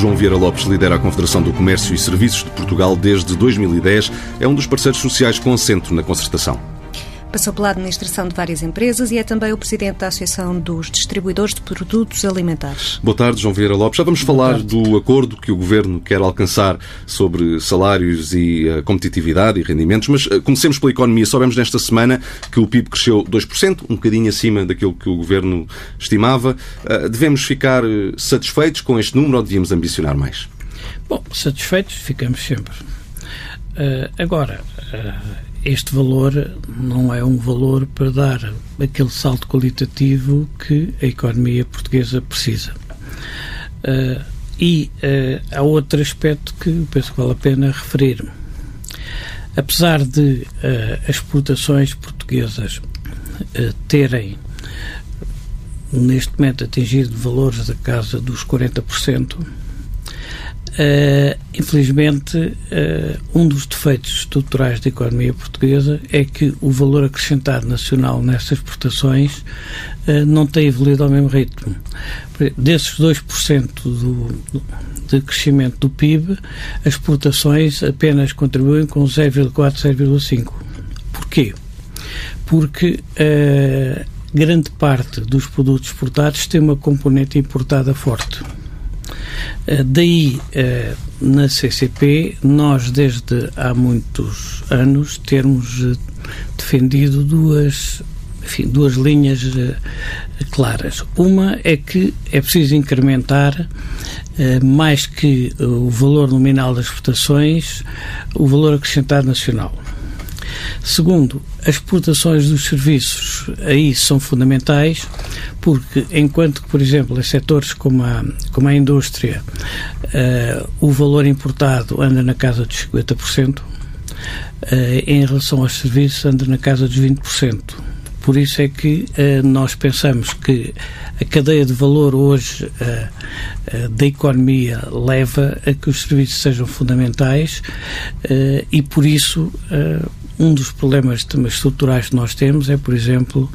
João Vieira Lopes lidera a Confederação do Comércio e Serviços de Portugal desde 2010. É um dos parceiros sociais com assento na concertação. Passou pela administração de várias empresas e é também o presidente da Associação dos Distribuidores de Produtos Alimentares. Boa tarde, João Vieira Lopes. Já vamos falar do acordo que o Governo quer alcançar sobre salários e uh, competitividade e rendimentos, mas uh, comecemos pela economia. Soubemos nesta semana que o PIB cresceu 2%, um bocadinho acima daquilo que o Governo estimava. Uh, devemos ficar satisfeitos com este número ou devíamos ambicionar mais? Bom, satisfeitos ficamos sempre. agora este valor não é um valor para dar aquele salto qualitativo que a economia portuguesa precisa. Uh, e uh, há outro aspecto que penso que vale a pena referir. Apesar de uh, as exportações portuguesas terem neste momento atingido valores da casa dos 40%, Uh, infelizmente, uh, um dos defeitos estruturais da economia portuguesa é que o valor acrescentado nacional nessas exportações uh, não tem evoluído ao mesmo ritmo. Desses 2% do, do, de crescimento do PIB, as exportações apenas contribuem com 0,4, 0,5. Porquê? Porque grande parte dos produtos exportados tem uma componente importada forte. Eh, daí, eh, na CCP, nós desde há muitos anos termos eh, defendido duas, enfim, duas linhas claras. Uma é que é preciso incrementar mais que o valor nominal das exportações, o valor acrescentado nacional. Segundo, as exportações dos serviços aí são fundamentais porque enquanto que, por exemplo, em setores como a, como a indústria uh, o valor importado anda na casa dos 50%, uh, eh, em relação aos serviços anda na casa dos 20%. Por isso é que uh, nós pensamos que a cadeia de valor hoje da economia leva a que os serviços sejam fundamentais e por isso um dos problemas estruturais que nós temos é, por exemplo,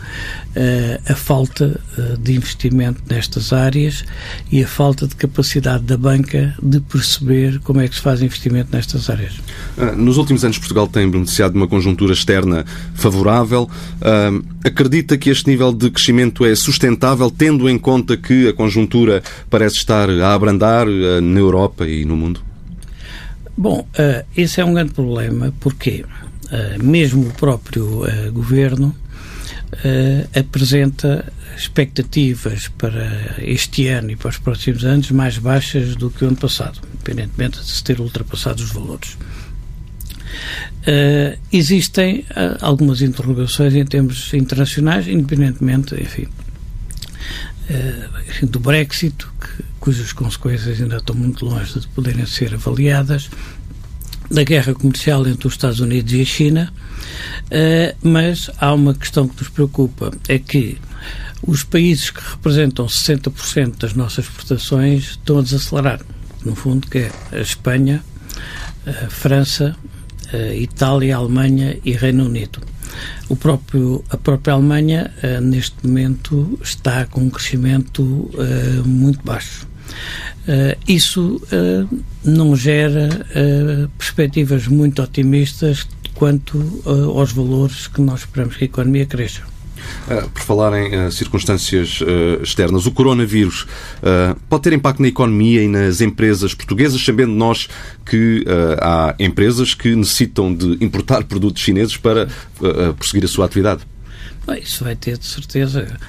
eh, a falta eh, de investimento nestas áreas e a falta de capacidade da banca de perceber como é que se faz investimento nestas áreas. Ah, nos últimos anos, Portugal tem beneficiado de uma conjuntura externa favorável. Ah, acredita que este nível de crescimento é sustentável, tendo em conta que a conjuntura parece estar a abrandar ah, na Europa e no mundo? Bom, esse é um grande problema. Porquê? Uh, mesmo o próprio uh, governo uh, apresenta expectativas para este ano e para os próximos anos mais baixas do que o ano passado, independentemente de se ter ultrapassado os valores. Uh, existem uh, algumas interrogações em termos internacionais, independentemente, enfim, uh, do Brexit, que, cujas consequências ainda estão muito longe de poderem ser avaliadas, da guerra comercial entre os Estados Unidos e a China, uh, mas há uma questão que nos preocupa, é que os países que representam 60% das nossas exportações estão a desacelerar. No fundo, que é a Espanha, a França, a Itália, a Alemanha e Reino Unido. O próprio, a própria Alemanha, uh, neste momento, está com um crescimento uh, muito baixo. Uh, isso uh, não gera uh, perspectivas muito otimistas quanto aos valores que nós esperamos que a economia cresça. por falar em circunstâncias externas, o coronavírus pode ter impacto na economia e nas empresas portuguesas, sabendo nós que há empresas que necessitam de importar produtos chineses para prosseguir a sua atividade? Bem, isso vai ter de certeza.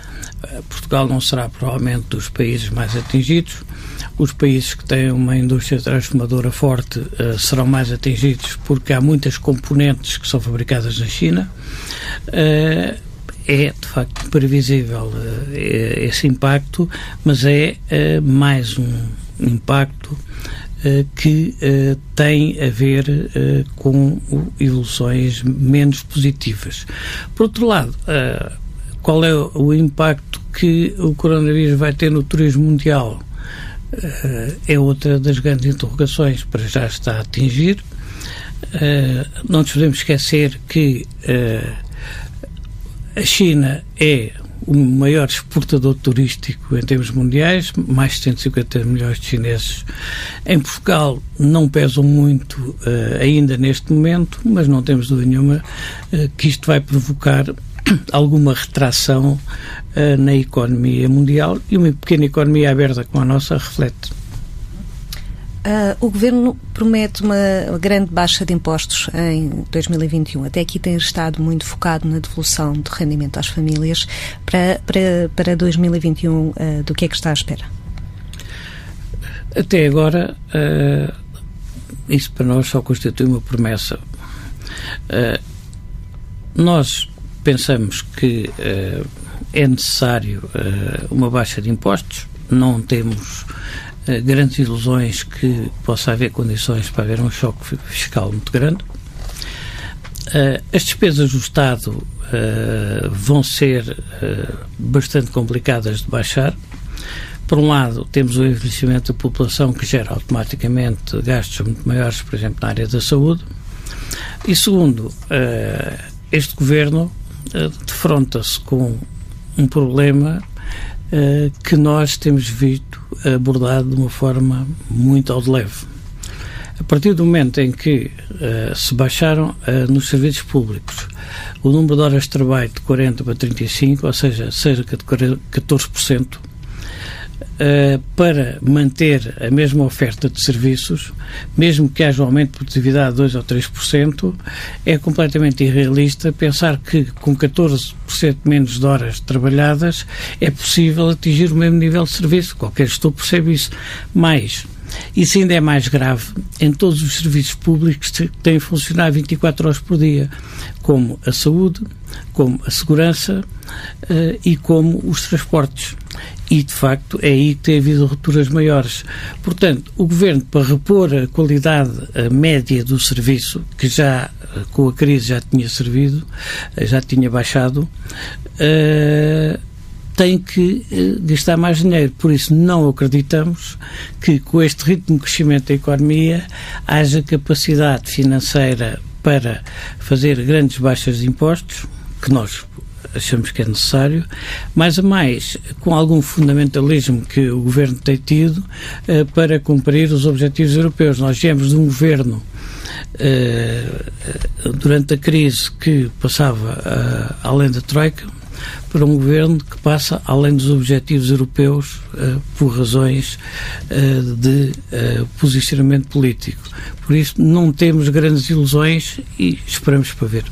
Portugal não será provavelmente dos países mais atingidos os países que têm uma indústria transformadora forte uh, serão mais atingidos porque há muitas componentes que são fabricadas na China. Uh, é de facto previsível uh, esse impacto, mas é mais um impacto que tem a ver com evoluções menos positivas. Por outro lado, qual é o impacto que o coronavírus vai ter no turismo mundial? uh, é outra das grandes interrogações para já está a atingir. Uh, não nos podemos esquecer que uh, a China é o maior exportador turístico em termos mundiais, mais de 150 milhões de chineses. Em Portugal não pesam muito uh, ainda neste momento, mas não temos dúvida nenhuma uh, que isto vai provocar alguma retração uh, na economia mundial e uma pequena economia aberta como a nossa reflete. Uh, o Governo promete uma grande baixa de impostos em 2021. Até aqui tem estado muito focado na devolução de rendimento às famílias. Para, para, para 2021, uh, ah, do que é que está à espera? Até agora, uh, isso para nós só constitui uma promessa. nós pensamos que é necessário uma baixa de impostos, não temos eh, grandes ilusões que possa haver condições para haver um choque fiscal muito grande. Uh, as despesas do Estado uh, vão ser bastante complicadas de baixar. Por um lado, temos o envelhecimento da população que gera automaticamente gastos muito maiores, por exemplo, na área da saúde. E segundo, este governo defronta-se com um problema uh, que nós temos visto abordado de uma forma muito ao de leve. A partir do momento em que uh, se baixaram uh, nos serviços públicos o número de horas de trabalho de 40 para 35, ou seja, cerca de 14%, Uh, para manter a mesma oferta de serviços, mesmo que haja um aumento de produtividade de 2 ou 3%, é completamente irrealista pensar que com 14% menos de horas trabalhadas é possível atingir o mesmo nível de serviço. Qualquer gestor percebe isso. Mais, isso ainda é mais grave em todos os serviços públicos que têm funcionado 24 horas por dia, como a saúde, como a segurança uh, e como os transportes e, de facto, é aí que tem havido rupturas maiores. Portanto, o Governo, para repor a qualidade média do serviço, que já com a crise já tinha servido, já tinha baixado, uh, tem que gastar mais dinheiro. Por isso, não acreditamos que, com este ritmo de crescimento da economia, haja capacidade financeira para fazer grandes baixas de impostos, que nós achamos que é necessário, mais a mais com algum fundamentalismo que o Governo tem tido uh, para cumprir os objetivos europeus. Nós viemos de um Governo uh, durante a crise que passava uh, além da Troika para um governo que passa além dos objetivos europeus por razões de posicionamento político. Por isso, não temos grandes ilusões e esperamos para ver.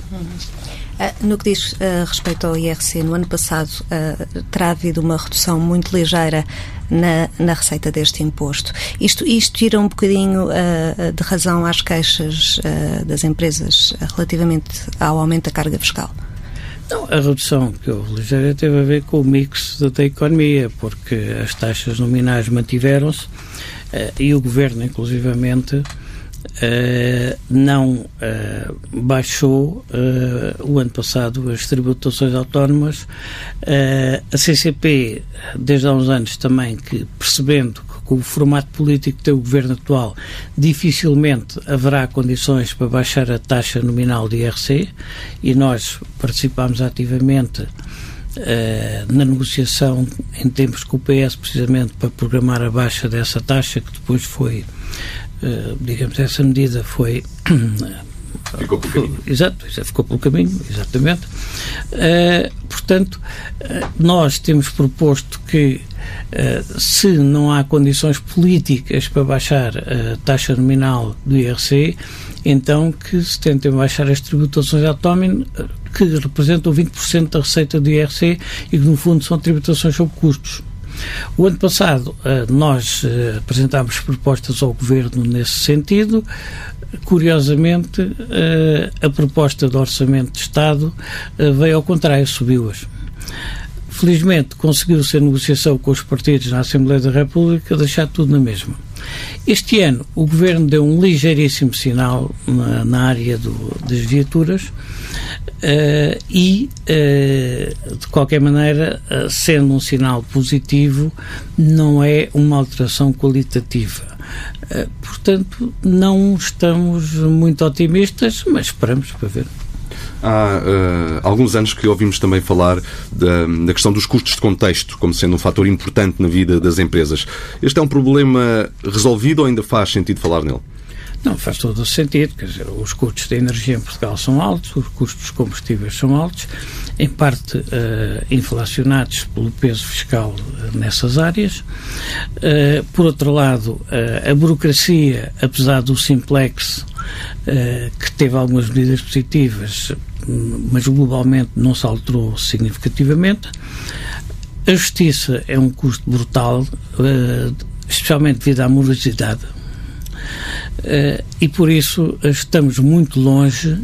Ah, no que diz uh, respeito ao IRC, no ano passado uh, terá havido uma redução muito ligeira na, na receita deste imposto. Isto, isto tira um bocadinho uh, de razão às queixas das empresas relativamente ao aumento da carga fiscal? Não, a redução que houve ligeira teve a ver com o mix da, da economia, porque as taxas nominais mantiveram-se e o governo, inclusivamente, Uh, não uh, baixou uh, o ano passado as tributações autónomas. a CCP, desde há uns anos também, que percebendo que com o formato político que tem o governo atual, dificilmente haverá condições para baixar a taxa nominal de IRC e nós participámos ativamente na negociação em tempos com o PS, precisamente para programar a baixa dessa taxa, que depois foi eh, digamos, essa medida foi. Ficou pelo caminho. Exato, ficou pelo caminho, exatamente. Uh, portanto, uh, nós temos proposto que, se não há condições políticas para baixar a taxa nominal do IRC, então que se tentem baixar as tributações autónomas, que representam 20% da receita do IRC e que, no fundo, são tributações sobre custos. O ano passado eh, nós eh, apresentámos propostas ao Governo nesse sentido. Curiosamente, eh, a proposta do Orçamento de Estado veio ao contrário, subiu-as. Felizmente conseguiu-se a negociação com os partidos na Assembleia da República deixar tudo na mesma. Este ano o Governo deu um ligeiríssimo sinal na, na área do, das viaturas uh, e, uh, de qualquer maneira, uh, sendo um sinal positivo, não é uma alteração qualitativa. portanto, não estamos muito otimistas, mas esperamos para ver. Há uh, alguns anos que ouvimos também falar da, da, questão dos custos de contexto como sendo um fator importante na vida das empresas. Este é um problema resolvido ou ainda faz sentido falar nele? Não, faz todo o sentido. Quer dizer, os custos da energia em Portugal são altos, os custos combustíveis são altos, em parte uh, inflacionados pelo peso fiscal uh, nessas áreas. Uh, por outro lado, a burocracia, apesar do simplex, que teve algumas medidas positivas, mas globalmente não se alterou significativamente. A justiça é um custo brutal, especialmente devido à morosidade Uh, e por isso estamos muito longe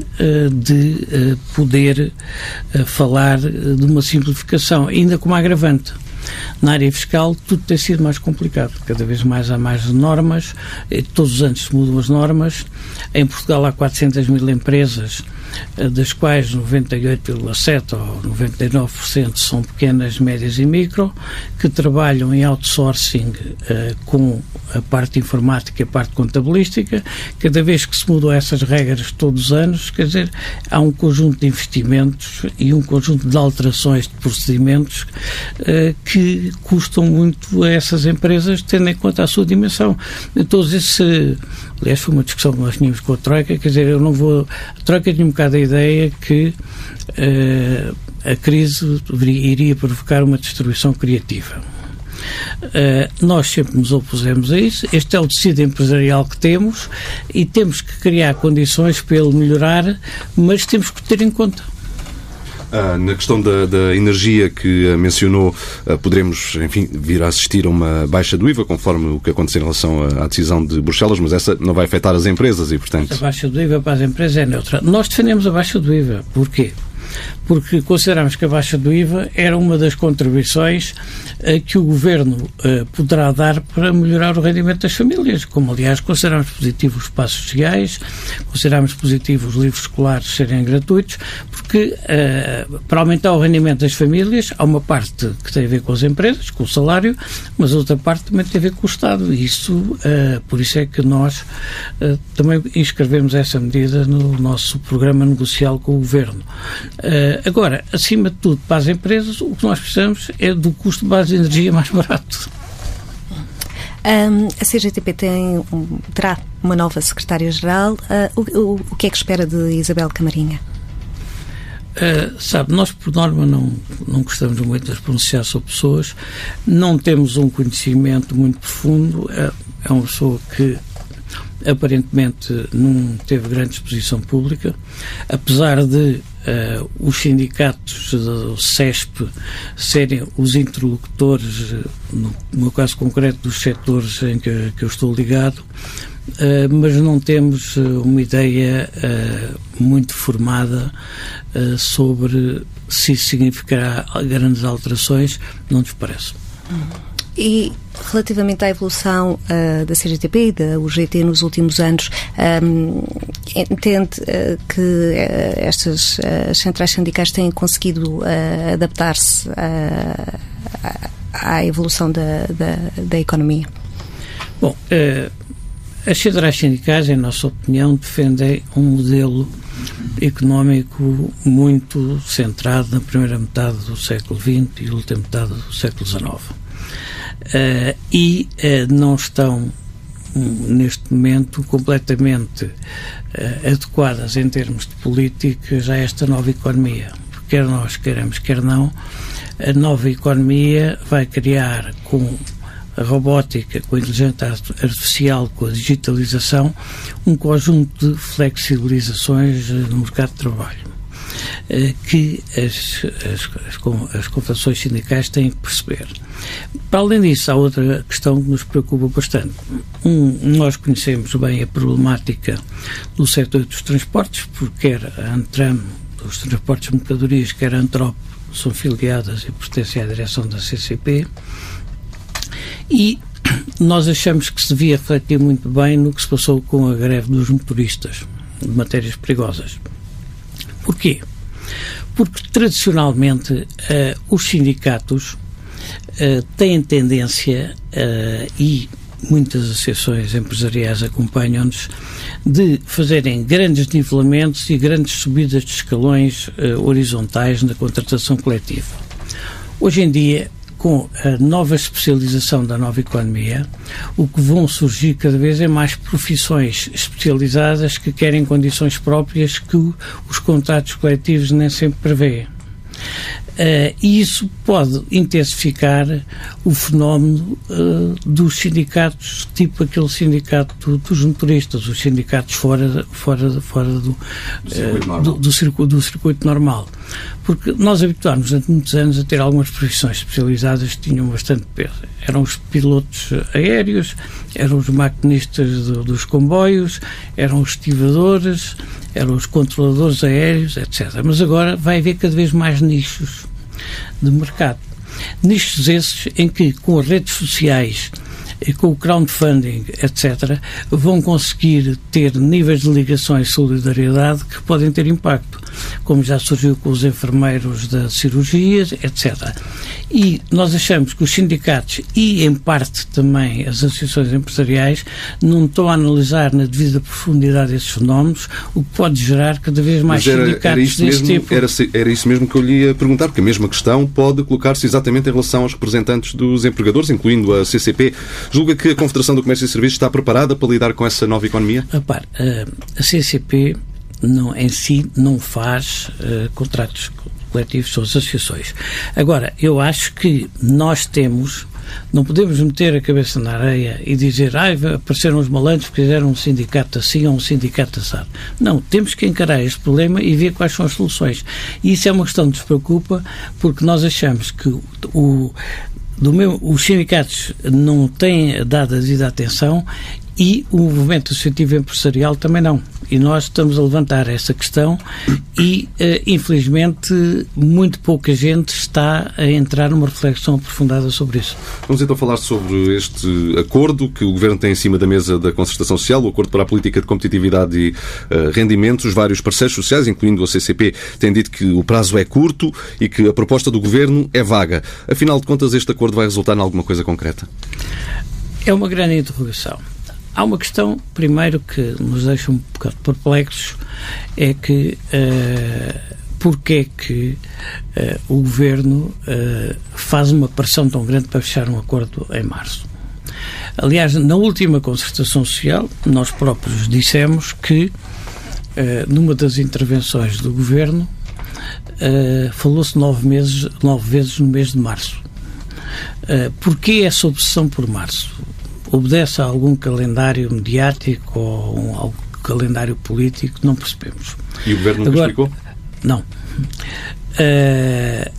de poder falar de uma simplificação, ainda como agravante. Na área fiscal, tudo tem sido mais complicado. Cada vez mais há mais normas, todos os anos se mudam as normas. Em Portugal há 400 mil empresas das quais 98,7% ou 99% são pequenas, médias e micro, que trabalham em outsourcing uh, com a parte informática e a parte contabilística. Cada vez que se mudam essas regras todos os anos, quer dizer, há um conjunto de investimentos e um conjunto de alterações de procedimentos uh, que custam muito a essas empresas, tendo em conta a sua dimensão. Todos esses Aliás, foi uma discussão que nós tínhamos com a Troika, quer dizer, eu não vou. A Troika tinha um bocado a ideia que uh, a crise iria provocar uma destruição criativa. Uh, nós sempre nos opusemos a isso. Este é o tecido empresarial que temos e temos que criar condições para ele melhorar, mas temos que ter em conta ah, na questão da, da, energia que mencionou, ah, poderemos, enfim, vir a assistir a uma baixa do IVA, conforme o que aconteceu em relação à, à decisão de Bruxelas, mas essa não vai afetar as empresas e, portanto... A baixa do IVA para as empresas é neutra. Nós defendemos a baixa do IVA. Porquê? Porque consideramos que a baixa do IVA era uma das contribuições uh, que o Governo uh, poderá dar para melhorar o rendimento das famílias, como aliás consideramos positivo os passos sociais, consideramos positivo os livros escolares serem gratuitos, porque uh, para aumentar o rendimento das famílias há uma parte que tem a ver com as empresas, com o salário, mas outra parte também tem a ver com o Estado. E isso, por isso é que nós também inscrevemos essa medida no nosso programa negocial com o Governo. Uh, agora, acima de tudo, para as empresas, o que nós precisamos é do custo de base de energia mais barato. Um, a CGTP tem, um, terá uma nova secretária-geral. Uh, o, o, o, que é que espera de Isabel Camarinha? Uh, sabe, nós por norma não, não gostamos muito de pronunciar sobre pessoas, não temos um conhecimento muito profundo, é, é uma pessoa que aparentemente não teve grande exposição pública, apesar de uh, os sindicatos do CESP serem os interlocutores, no meu caso concreto, dos setores em que, que eu estou ligado, uh, mas não temos eh, uma ideia uh, muito formada sobre se significará grandes alterações, não nos parece. E relativamente à evolução da CGTP e da UGT nos últimos anos, um, entende uh, que uh, estas centrais sindicais têm conseguido adaptar-se à evolução da, da, da economia? Bom, as centrais sindicais, em nossa opinião, defendem um modelo económico muito centrado na primeira metade do século XX e última metade do século XIX uh, e uh, não estão neste momento completamente uh, adequadas em termos de políticas a esta nova economia. Quer nós queremos, quer não, a nova economia vai criar com a robótica, com a inteligência artificial, com a digitalização, um conjunto de flexibilizações no mercado de trabalho que as, as, as, confederações sindicais têm que perceber. Para além disso, há outra questão que nos preocupa bastante. Um, nós conhecemos bem a problemática do setor dos transportes, porque quer a Antram, dos transportes de mercadorias, quer a Antrop, são filiadas e pertencem à direção da CCP. E nós achamos que se devia refletir muito bem no que se passou com a greve dos motoristas de matérias perigosas. Porquê? Porque tradicionalmente uh, os sindicatos uh, têm tendência uh, e muitas associações empresariais acompanham-nos, de fazerem grandes nivelamentos e grandes subidas de escalões uh, horizontais na contratação coletiva. Hoje em dia, com a nova especialização da nova economia, o que vão surgir cada vez é mais profissões especializadas que querem condições próprias que os contratos coletivos nem sempre prevêem. Uh, e isso pode intensificar o fenómeno uh, dos sindicatos, tipo aquele sindicato do, dos motoristas, os sindicatos fora, fora, fora do, do, circuito uh, do, do, circuito, do circuito normal. Porque nós habituámos durante muitos anos a ter algumas profissões especializadas que tinham bastante peso. Eram os pilotos aéreos, eram os maquinistas dos comboios, eram os estivadores, eram os controladores aéreos, etc. Mas agora vai haver cada vez mais nichos de mercado. Nichos esses em que, com as redes sociais com o crowdfunding, etc., vão conseguir ter níveis de ligação e solidariedade que podem ter impacto, como já surgiu com os enfermeiros das cirurgias, etc. E nós achamos que os sindicatos e, em parte, também as associações empresariais não estão a analisar na devida profundidade esses fenómenos, o que pode gerar cada vez mais era, sindicatos era desse mesmo, tipo. Era, era isso mesmo que eu lhe ia perguntar, porque a mesma questão pode colocar-se exatamente em relação aos representantes dos empregadores, incluindo a CCP. Julga que a Confederação do Comércio e Serviços está preparada para lidar com essa nova economia? Repare, a CCP não, em si não faz uh, contratos coletivos, as associações. Agora, eu acho que nós temos, não podemos meter a cabeça na areia e dizer, ai, ah, apareceram os malandros que fizeram um sindicato assim ou um sindicato assado. Não, temos que encarar este problema e ver quais são as soluções. E isso é uma questão que nos preocupa, porque nós achamos que o, do meu, os sindicatos não têm dado a devida atenção e o movimento associativo empresarial também não. E nós estamos a levantar essa questão e, uh, infelizmente, muito pouca gente está a entrar numa reflexão aprofundada sobre isso. Vamos então falar sobre este acordo que o Governo tem em cima da mesa da concertação social, o Acordo para a Política de Competitividade e uh, Rendimentos. Os vários parceiros sociais, incluindo a CCP, têm dito que o prazo é curto e que a proposta do Governo é vaga. Afinal de contas, este acordo vai resultar em alguma coisa concreta? É uma grande interrogação. Há uma questão, primeiro, que nos deixa um bocado perplexos, é que uh, porque é que uh, o Governo uh, faz uma pressão tão grande para fechar um acordo em março. Aliás, na última concertação social, nós próprios dissemos que, numa das intervenções do Governo, falou-se nove, meses, nove vezes no mês de março. Uh, porquê essa obsessão por março? Obedece a algum calendário mediático ou um, algum calendário político, não percebemos. E o Governo nunca Agora, explicou? Não. Uh,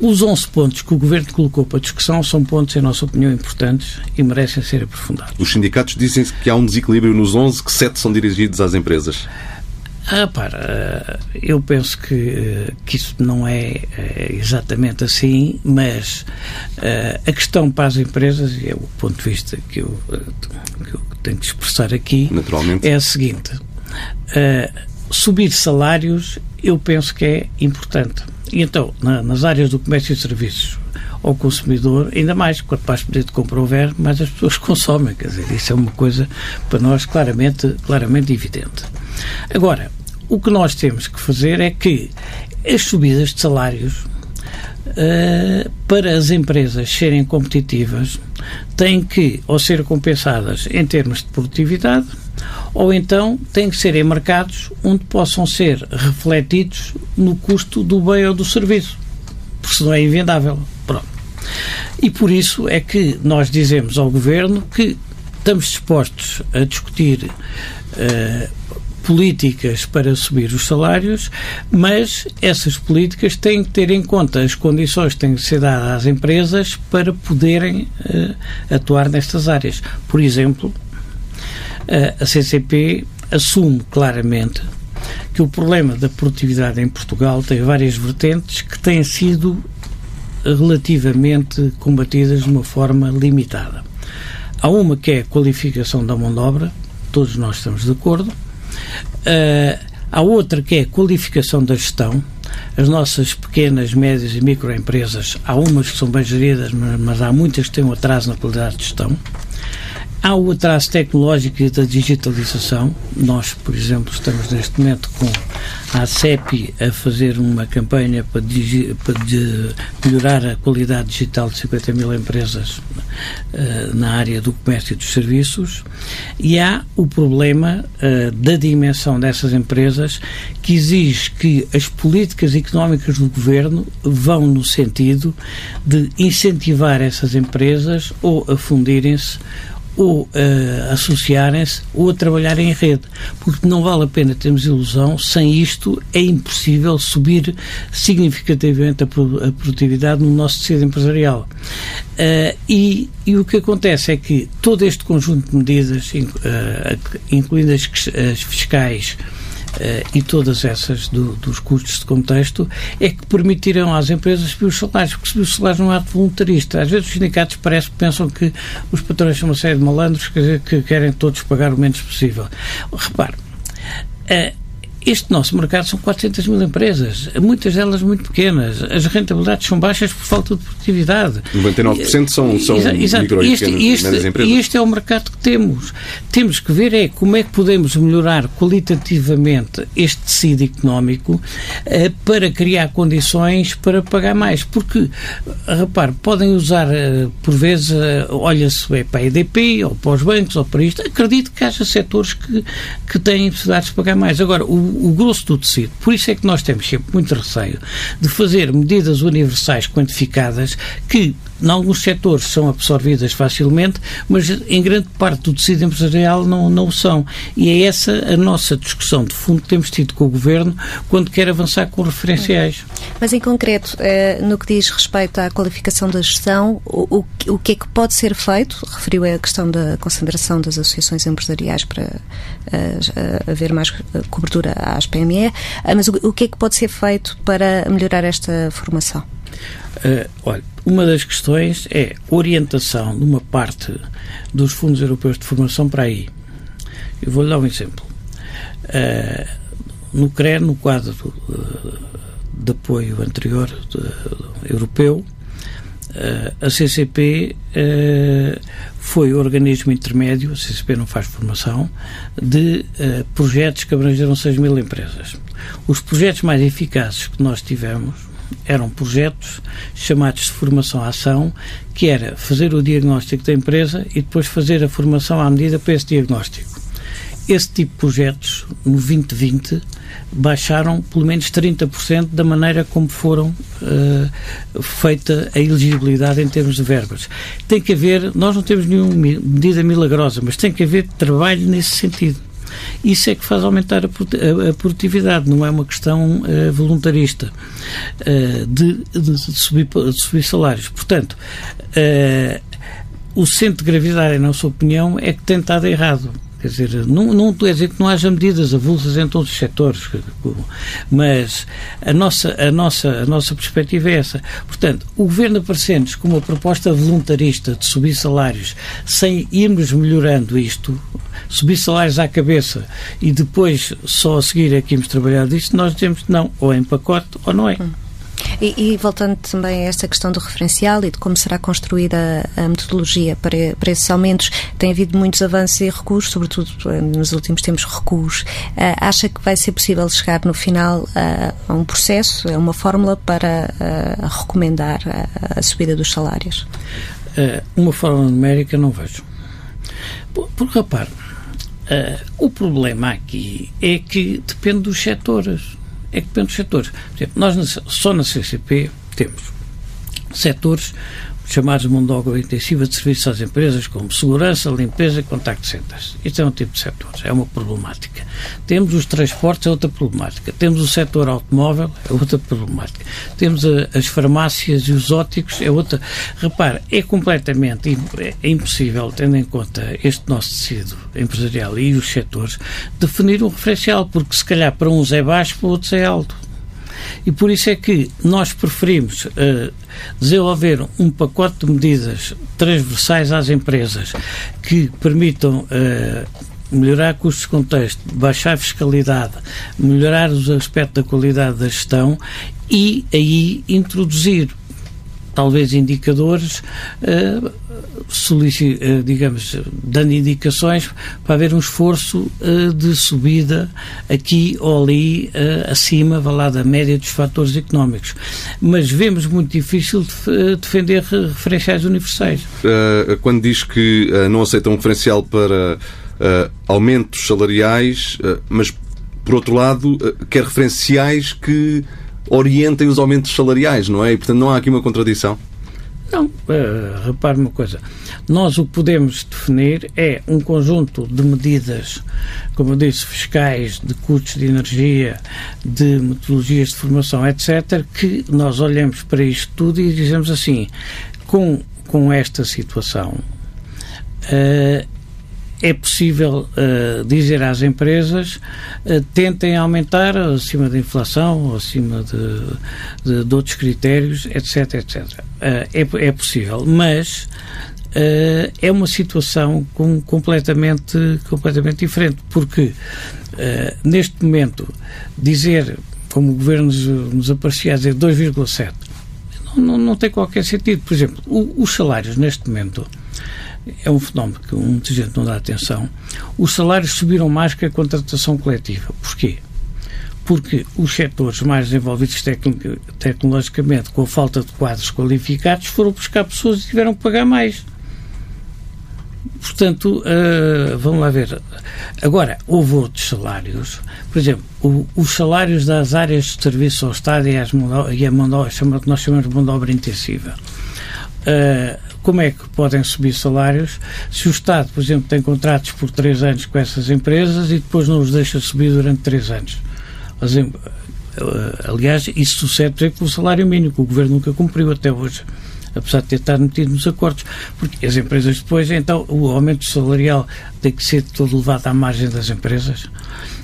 os 11 pontos que o Governo colocou para discussão são pontos, em nossa opinião, importantes e merecem ser aprofundados. Os sindicatos dizem que há um desequilíbrio nos 11, que 7 são dirigidos às empresas. Ah, para, eu penso que, que isso não é, é exatamente assim, mas uh, a questão para as empresas, e é o ponto de vista que eu, que eu tenho que expressar aqui, é a seguinte: uh, subir salários eu penso que é importante. E então, na, nas áreas do comércio e serviços, ao consumidor, ainda mais, quanto mais poder de compra houver, mais as pessoas consomem. Quer dizer, isso é uma coisa para nós claramente, claramente evidente. Agora, o que nós temos que fazer é que as subidas de salários Uh, para as empresas serem competitivas, têm que ou ser compensadas em termos de produtividade, ou então têm que ser em mercados onde possam ser refletidos no custo do bem ou do serviço, porque senão é invendável. Pronto. E por isso é que nós dizemos ao Governo que estamos dispostos a discutir uh, políticas para subir os salários, mas essas políticas têm que ter em conta as condições que têm que ser dadas às empresas para poderem uh, atuar nestas áreas. Por exemplo, uh, a CCP assume claramente que o problema da produtividade em Portugal tem várias vertentes que têm sido relativamente combatidas de uma forma limitada. Há uma que é a qualificação da mão de obra, todos nós estamos de acordo. Uh, há outra que é a qualificação da gestão. as nossas pequenas, médias e microempresas, há umas que são bem geridas, mas, mas há muitas que têm um atraso na qualidade de gestão. Há o atraso tecnológico e da digitalização. Nós, por exemplo, estamos neste momento com a CEPI a fazer uma campanha para, para melhorar a qualidade digital de 50 mil empresas uh, na área do comércio e dos serviços. E há o problema uh, da dimensão dessas empresas que exige que as políticas económicas do governo vão no sentido de incentivar essas empresas ou a fundirem-se ou uh, associarem-se ou a trabalhar em rede, porque não vale a pena termos ilusão, sem isto é impossível subir significativamente a, produtividade no nosso tecido empresarial. Uh, e, e, o que acontece é que todo este conjunto de medidas, uh, incluindo as, as fiscais, e todas essas do, dos custos de contexto é que permitirão às empresas subir os salários, porque subir os salários não é voluntarista. Às vezes os sindicatos parece que pensam que os patrões são uma série de malandros que, que querem todos pagar o menos possível. Repare, uh, este nosso mercado são 400 mil empresas, muitas delas muito pequenas. As rentabilidades são baixas por falta de produtividade. 99% são, são Exato. micro e este, este, empresas. E este é o mercado que temos. Temos que ver é como é que podemos melhorar qualitativamente este tecido económico eh, para criar condições para pagar mais. Porque, repare, podem usar, eh, por vezes, eh, olha-se é para a EDP, ou para os bancos, ou para isto. Acredito que haja setores que, que têm necessidades de pagar mais. Agora, o o, grosso do tecido. Por isso é que nós temos sempre muito receio de fazer medidas universais quantificadas que em alguns setores são absorvidas facilmente, mas em grande parte do tecido empresarial não, não o são. E é essa a nossa discussão de fundo que temos tido com o Governo quando quer avançar com referenciais. Mas, em concreto, eh, no que diz respeito à qualificação da gestão, o, o que é que pode ser feito? Referiu a questão da concentração das associações empresariais para eh, haver mais cobertura às PME, ah, mas o que é que pode ser feito para melhorar esta formação? Uh, olha, uma das questões é orientação de uma parte dos fundos europeus de formação para aí. Eu vou-lhe dar um exemplo. Uh, no CRE, no quadro uh, de apoio anterior de, europeu, a CCP foi o organismo intermédio, a CCP não faz formação, de projetos que abrangeram 6 mil empresas. Os projetos mais eficazes que nós tivemos eram projetos chamados de formação-ação, que era fazer o diagnóstico da empresa e depois fazer a formação à medida para esse diagnóstico. Esse tipo de projetos, no 2020, baixaram pelo menos 30% da maneira como foram uh, feita a elegibilidade em termos de verbas. Tem que haver, nós não temos nenhuma medida milagrosa, mas tem que haver trabalho nesse sentido. Isso é que faz aumentar a, produtividade, não é uma questão uh, voluntarista uh, de, de, subir, de, subir, salários. Portanto, uh, o centro de gravidade, na nossa opinião, é que tem estado errado. Quer dizer, não, não quer dizer que não haja medidas avulsas em todos os setores, mas a nossa, a nossa, a nossa perspectiva é essa. Portanto, o governo aparecendo com uma proposta voluntarista de subir salários sem irmos melhorando isto, subir salários à cabeça e depois só a seguir é que irmos trabalhar disto, nós dizemos não, ou é em pacote ou não é. Hum. E, e, voltando também a esta questão do referencial e de como será construída a, metodologia para, para esses aumentos, tem havido muitos avanços e recuos, sobretudo eh, nos últimos tempos recuos. Uh, acha que vai ser possível chegar no final uh, a um processo, a uma fórmula para uh, recomendar a, a, subida dos salários? uma fórmula numérica não vejo. Porque, repare, o problema aqui é que depende dos setores é que depende dos setores. Por exemplo, nós só na CCP temos setores chamados obra intensiva de serviços às empresas, como segurança, limpeza e contact centers. Este é um tipo de setores, é uma problemática. Temos os transportes, é outra problemática. Temos o setor automóvel, é outra problemática. Temos a, as farmácias e os óticos, é outra. Repare, é completamente é impossível, tendo em conta este nosso tecido empresarial e os setores, definir um referencial, porque se calhar para uns é baixo, para outros é alto. E por isso é que nós preferimos uh, desenvolver um pacote de medidas transversais às empresas que permitam uh, melhorar custos de contexto, baixar a fiscalidade, melhorar os aspectos da qualidade da gestão e aí introduzir talvez indicadores, uh, digamos, dando indicações para haver um esforço uh, de subida aqui ou ali acima, vá lá, da média dos fatores económicos. Mas vemos muito difícil defender referenciais universais. quando diz que não aceita um referencial para aumentos salariais, mas por outro lado, quer referenciais que orientem os aumentos salariais, não é? E, portanto, não há aqui uma contradição? Não, uh, repare uma coisa. Nós o que podemos definir é um conjunto de medidas, como eu disse, fiscais, de custos de energia, de metodologias de formação, etc., que nós olhamos para isto tudo e dizemos assim: com, com esta situação, uh, é possível uh, dizer às empresas uh, tentem aumentar acima da inflação acima de, de, de outros critérios, etc, etc. Uh, é, é possível, mas é uma situação com, completamente, completamente diferente, porque neste momento dizer, como o Governo nos, nos aparecia a dizer 2,7, não, não, não, tem qualquer sentido. Por exemplo, o, os salários neste momento é um fenómeno que muita gente não dá atenção. Os salários subiram mais que a contratação coletiva. Porquê? Porque os setores mais desenvolvidos tecnologicamente, com a falta de quadros qualificados, foram buscar pessoas e tiveram que pagar mais. Portanto, uh, vamos lá ver. Agora, houve outros salários. Por exemplo, o, os salários das áreas de serviço ao Estado e, as, e a mão que nós chamamos de mão de obra intensiva. Uh, como é que podem subir salários se o Estado, por exemplo, tem contratos por três anos com essas empresas e depois não os deixa subir durante três anos? Eh, aliás, isso sucede, por exemplo, com o salário mínimo, que o Governo nunca cumpriu até hoje apesar de ter estado metido nos acordos, porque as empresas depois, então, o aumento salarial tem que ser todo levado à margem das empresas.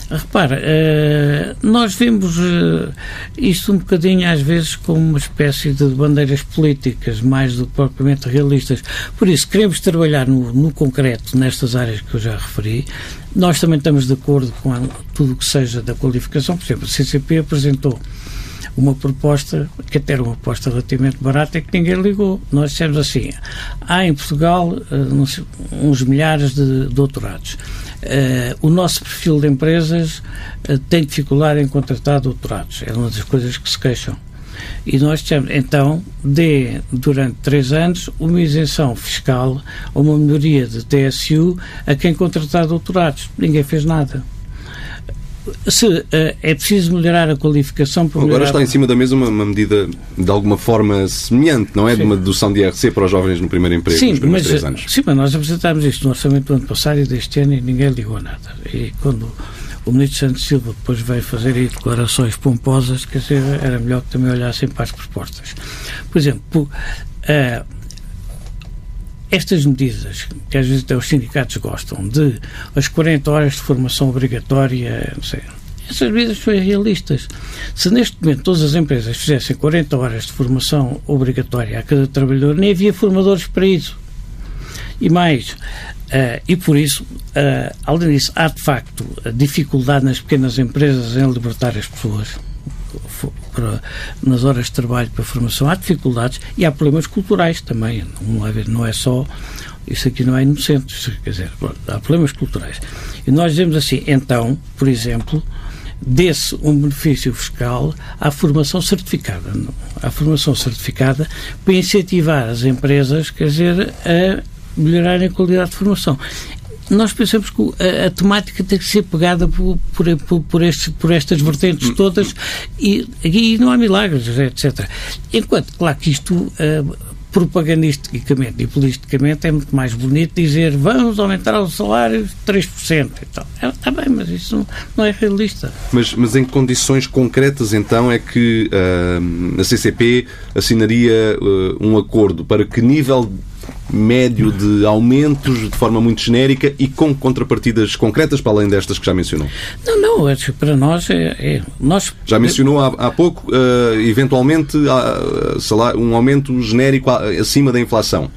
Repara, uh, nós vemos uh, isto um bocadinho às vezes como uma espécie de bandeiras políticas, mais do que propriamente realistas. Por isso, queremos trabalhar no, no concreto nestas áreas que eu já referi. Nós também estamos de acordo com a, tudo o que seja da qualificação. Por exemplo, a CCP apresentou uma proposta que até era uma proposta relativamente barata e que ninguém ligou. Nós dissemos assim: há em Portugal uh, uns milhares de doutorados o nosso perfil de empresas uh, tem dificuldade em contratar doutorados. É uma das coisas que se queixam. E nós temos, então, dê durante três anos uma isenção fiscal ou uma melhoria de TSU a quem contratar doutorados. Ninguém fez nada se uh, é preciso melhorar a qualificação para Agora está em cima da mesa uma, uma, medida de alguma forma semelhante, não é? Sim. De uma dedução de IRC para os jovens no primeiro emprego sim, nos primeiros mas, três anos. Sim, mas nós apresentámos isto no orçamento do ano passado e deste ano e ninguém ligou nada. E quando o ministro Santos Silva depois veio fazer aí declarações pomposas, quer dizer, era melhor que também olhassem para as propostas. Por exemplo, uh, estas medidas, que às vezes até os sindicatos gostam, de as 40 horas de formação obrigatória, não sei, essas medidas são realistas. Se neste momento todas as empresas fizessem 40 horas de formação obrigatória a cada trabalhador, nem havia formadores para isso. E mais, uh, e por isso, uh, além disso, há de facto dificuldade nas pequenas empresas em libertar as pessoas para, nas horas de trabalho para a formação, há dificuldades e há problemas culturais também. Não, não é só. Isso aqui não é inocente, quer dizer, há problemas culturais. E nós dizemos assim, então, por exemplo, desse um benefício fiscal à formação certificada. À formação certificada para incentivar as empresas, quer dizer, a melhorarem a qualidade de formação nós pensamos que a, a, temática tem que ser pegada por, por, por, estes, por estas vertentes todas e, e não há milagres, etc. Enquanto, claro que isto. Uh, propagandisticamente e politicamente é muito mais bonito dizer vamos aumentar os salários 3% e tal. É, está bem, mas isso não, não, é realista. Mas, mas em condições concretas, então, é que uh, a CCP assinaria uh, um acordo para que nível médio de aumentos de forma muito genérica e com contrapartidas concretas para além destas que já mencionou? Não, não, acho que para nós é, é nós já mencionou há, há pouco uh, eventualmente uh, um aumento genérico acima da inflação.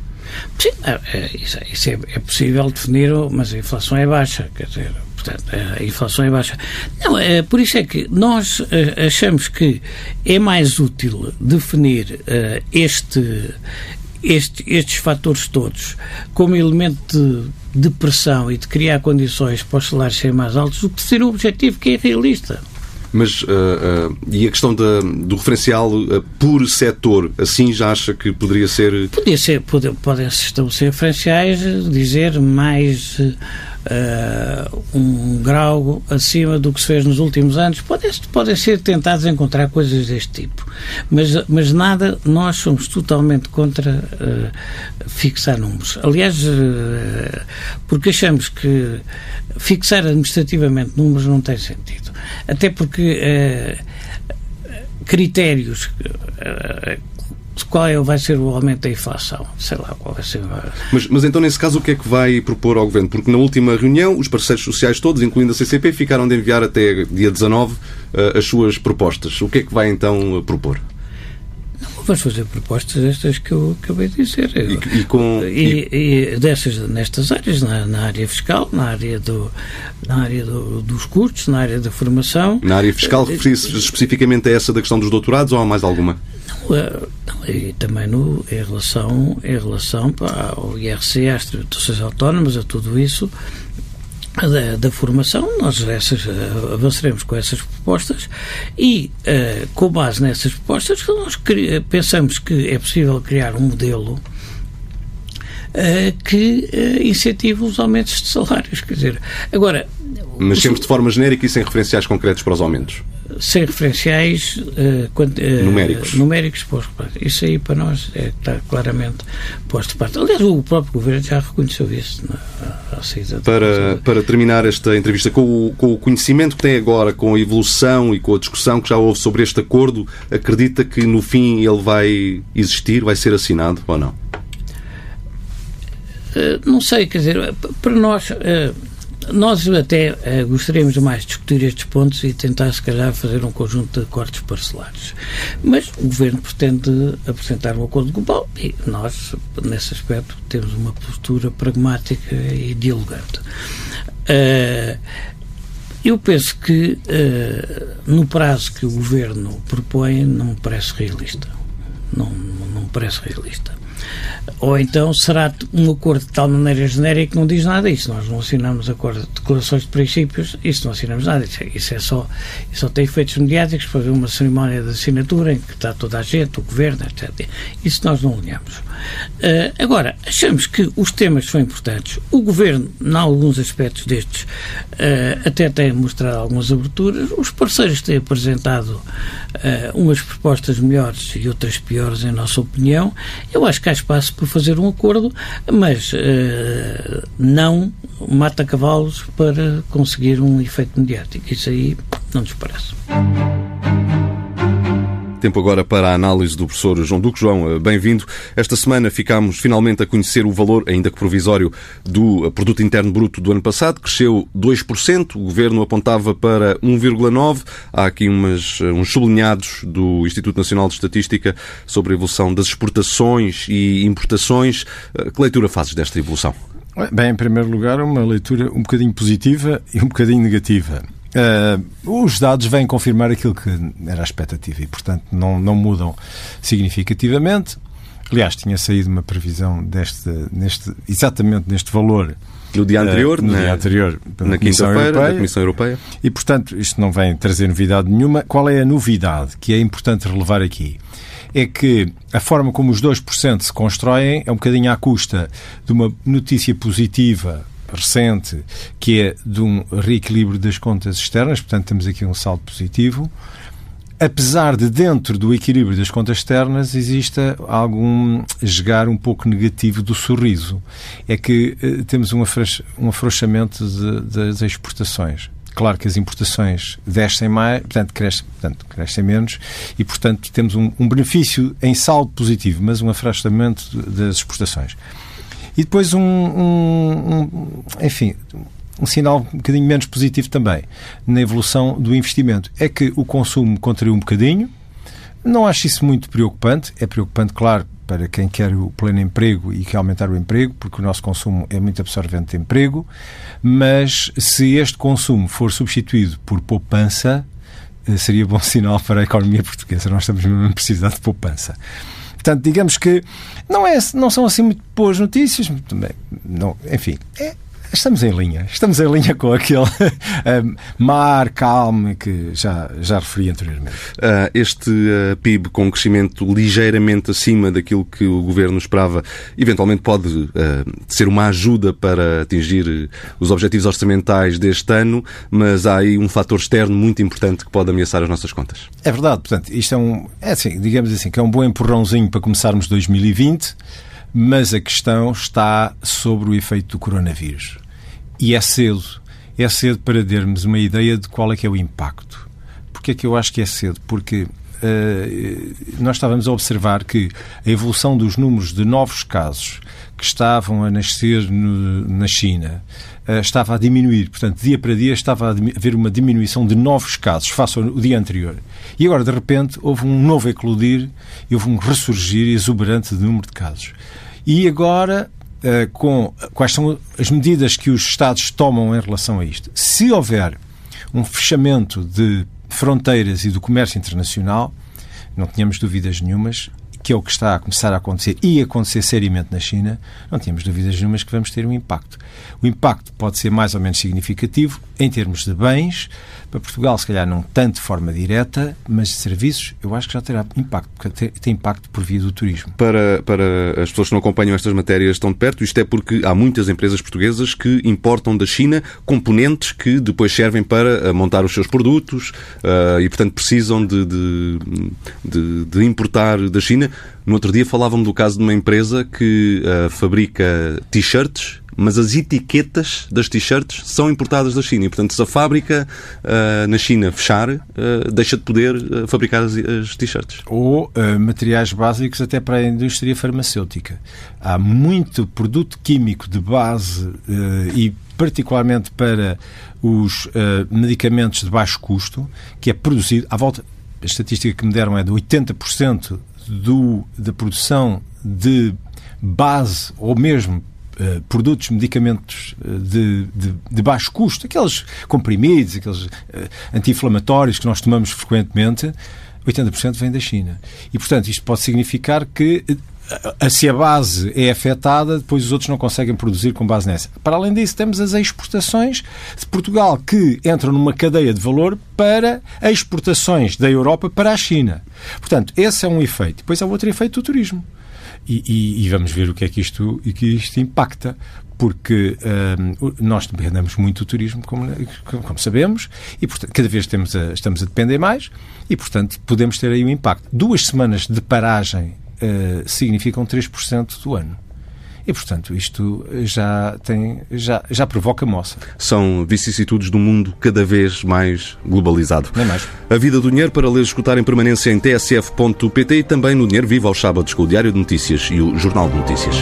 Sim, é, é, isso, é, é, possível definir, mas a inflação é baixa, quer dizer, portanto, a inflação é baixa. Não, é, por isso é que nós é, achamos que é mais útil definir uh, este, este, estes fatores todos como elemento de, de pressão e de criar condições para os salários serem mais altos do que ser um objetivo que é realista. Mas, uh, uh, e a questão da, do referencial uh, por setor, assim já acha que poderia ser... Podia ser, pode, podem-se estabelecer referenciais, dizer mais uh, um grau acima do que se fez nos últimos anos. Podem, podem ser tentados encontrar coisas deste tipo. Mas, mas nada, nós somos totalmente contra uh, fixar números. Aliás, uh, porque achamos que fixar administrativamente números não tem sentido. Até porque critérios qual é, vai ser o aumento da inflação. Sei lá qual vai ser. Mas, mas então, nesse caso, o que é que vai propor ao Governo? Porque na última reunião, os parceiros sociais todos, incluindo a CCP, ficaram de enviar até dia 19 eh, as suas propostas. O que é que vai então propor? Vamos fazer propostas estas que eu acabei de dizer. E, e com, e, e, dessas, nestas áreas, na, na, área fiscal, na área, do, na área do, dos custos, na área da formação. Na área fiscal, refere-se especificamente a essa da questão dos doutorados ou há mais alguma? Não, eh, e também no, em relação, em relação ao IRC, às tributações autónomas, a tudo isso, da, da, formação, nós essas, uh, avançaremos com essas propostas e, uh, com base nessas propostas, nós pensamos que é possível criar um modelo uh, que incentive os aumentos de salários. Quer dizer, agora. Mas sempre de forma genérica e sem referenciais concretos para os aumentos? sem referenciais uh, uh, numéricos. numéricos posto Isso aí para nós é, está claramente posto de parte. Aliás, o próprio governo já reconheceu isso na, à saída para, para terminar esta entrevista, com o, com o conhecimento que tem agora, com a evolução e com a discussão que já houve sobre este acordo, acredita que no fim ele vai existir, vai ser assinado ou não? Uh, não sei, quer dizer, para nós nós até uh, gostaríamos mais de discutir estes pontos e tentar, se calhar, fazer um conjunto de cortes parcelares. Mas o Governo pretende apresentar um acordo global e nós, nesse aspecto, temos uma postura pragmática e dialogante. Uh, eu penso que, uh, no prazo que o Governo propõe, não me parece realista. Não, não me parece realista. Ou então será um acordo de tal maneira genérica que não diz nada. Isso nós não assinamos acordo de declarações de princípios, isso não assinamos nada. Isso, é, isso é só, isso só tem efeitos mediáticos para ver uma cerimónia de assinatura em que está toda a gente, o governo, etc. Isso nós não alinhamos. Uh, agora, achamos que os temas são importantes. O governo, em alguns aspectos destes, uh, até tem mostrado algumas aberturas. Os parceiros têm apresentado uh, umas propostas melhores e outras piores, em nossa opinião. Eu acho que há espaço para fazer um acordo, mas uh, não mata cavalos para conseguir um efeito mediático. Isso aí não nos parece. Tempo agora para a análise do professor João Duque. João, eh, bem-vindo. Esta semana ficámos finalmente a conhecer o valor, ainda que provisório, do eh, Produto Interno Bruto do ano passado. Cresceu 2%, o Governo apontava para 1,9%. Há aqui umas, eh, uns sublinhados do Instituto Nacional de Estatística sobre a evolução das exportações e importações. Que leitura fazes desta evolução? Bem, em primeiro lugar, uma leitura um bocadinho positiva e um bocadinho negativa. Uh, os dados vêm confirmar aquilo que era a expectativa e, portanto, não, não mudam significativamente. Aliás, tinha saído uma previsão deste, neste, exatamente neste valor no dia anterior, uh, no na, dia anterior na quinta-feira, da Comissão Europeia. E, portanto, isto não vem trazer novidade nenhuma. Qual é a novidade que é importante relevar aqui? É que a forma como os 2% se constroem é um bocadinho à custa de uma notícia positiva recente, que é de um reequilíbrio das contas externas, portanto temos aqui um saldo positivo. Apesar de dentro do equilíbrio das contas externas exista algum esgar um pouco negativo do sorriso. É que eh, temos um, afrouxamento de, das exportações. Claro que as importações descem mais, portanto crescem, portanto, crescem menos e, portanto, temos um, um benefício em saldo positivo, mas um afrouxamento das exportações. E depois um, um, um enfim, um sinal um bocadinho menos positivo também na evolução do investimento é que o consumo contraiu um bocadinho, Não acho isso muito preocupante. É preocupante, claro, para quem quer o pleno emprego e quer aumentar o emprego, porque o nosso consumo é muito absorvente de emprego. Mas se este consumo for substituído por poupança, eh, seria bom sinal para a economia portuguesa. Nós estamos mesmo a precisar de poupança. Portanto, digamos que não, é, não são assim muito boas notícias, também, não, enfim, é, Estamos em linha. Estamos em linha com aquele um, mar calmo que já, já referi anteriormente. Uh, este uh, PIB com um crescimento ligeiramente acima daquilo que o Governo esperava, eventualmente pode uh, ser uma ajuda para atingir os objetivos orçamentais deste ano, mas há aí um fator externo muito importante que pode ameaçar as nossas contas. É verdade. Portanto, isto é um, é assim, digamos assim, que é um bom empurrãozinho para começarmos 2020 mas a questão está sobre o efeito do coronavírus. E é cedo. É cedo para termos uma ideia de qual é que é o impacto. Porquê é que eu acho que é cedo? Porque uh, nós estávamos a observar que a evolução dos números de novos casos que estavam a nascer no, na China estava a diminuir. Portanto, dia para dia estava a haver uma diminuição de novos casos face ao dia anterior. E agora, de repente, houve um novo eclodir houve um ressurgir exuberante de número de casos. E agora uh, com quais são as medidas que os Estados tomam em relação a isto. Se houver um fechamento de fronteiras e do comércio internacional, não tínhamos dúvidas nenhumas, que é o que está a começar a acontecer e a acontecer seriamente na China, não tínhamos dúvidas nenhumas que vamos ter um impacto. O impacto pode ser mais ou menos significativo em termos de bens, para Portugal, se calhar não tanto de forma direta, mas de serviços, eu acho que já terá impacto, porque tem impacto por via do turismo. Para, para as pessoas que não acompanham estas matérias tão de perto, isto é porque há muitas empresas portuguesas que importam da China componentes que depois servem para eh, montar os seus produtos uh, e, portanto, precisam de, de, de, de importar da China. No outro dia falavam do caso de uma empresa que uh, fabrica t-shirts mas as etiquetas das t-shirts são importadas da China. E, portanto, se a fábrica uh, na China fechar, uh, deixa de poder uh, fabricar as, as t-shirts. Ou materiais básicos até para a indústria farmacêutica. Há muito produto químico de base e particularmente para os medicamentos de baixo custo, que é produzido à volta. A estatística que me deram é de 80% do, da produção de base ou mesmo uh, produtos, medicamentos uh, de, de, de, baixo custo, aqueles comprimidos, aqueles uh, anti-inflamatórios que nós tomamos frequentemente, 80% vem da China. E, portanto, isto pode significar que se a base é afetada, depois os outros não conseguem produzir com base nessa. Para além disso, temos as exportações de Portugal que entram numa cadeia de valor para exportações da Europa para a China. Portanto, esse é um efeito. Depois há outro efeito do turismo. E, e, e, vamos ver o que é que isto, que isto impacta, porque um, nós dependemos muito do turismo, como, como sabemos, e portanto, cada vez temos a, estamos a depender mais, e portanto podemos ter aí um impacto. Duas semanas de paragem uh, significam 3% do ano. E, portanto, isto já, tem, já, já provoca moça. São vicissitudes do mundo cada vez mais globalizado. Nem mais. A Vida do Dinheiro para ler escutar em permanência em tsf.pt e também no Dinheiro Viva aos sábados com o Diário de Notícias e o Jornal de Notícias.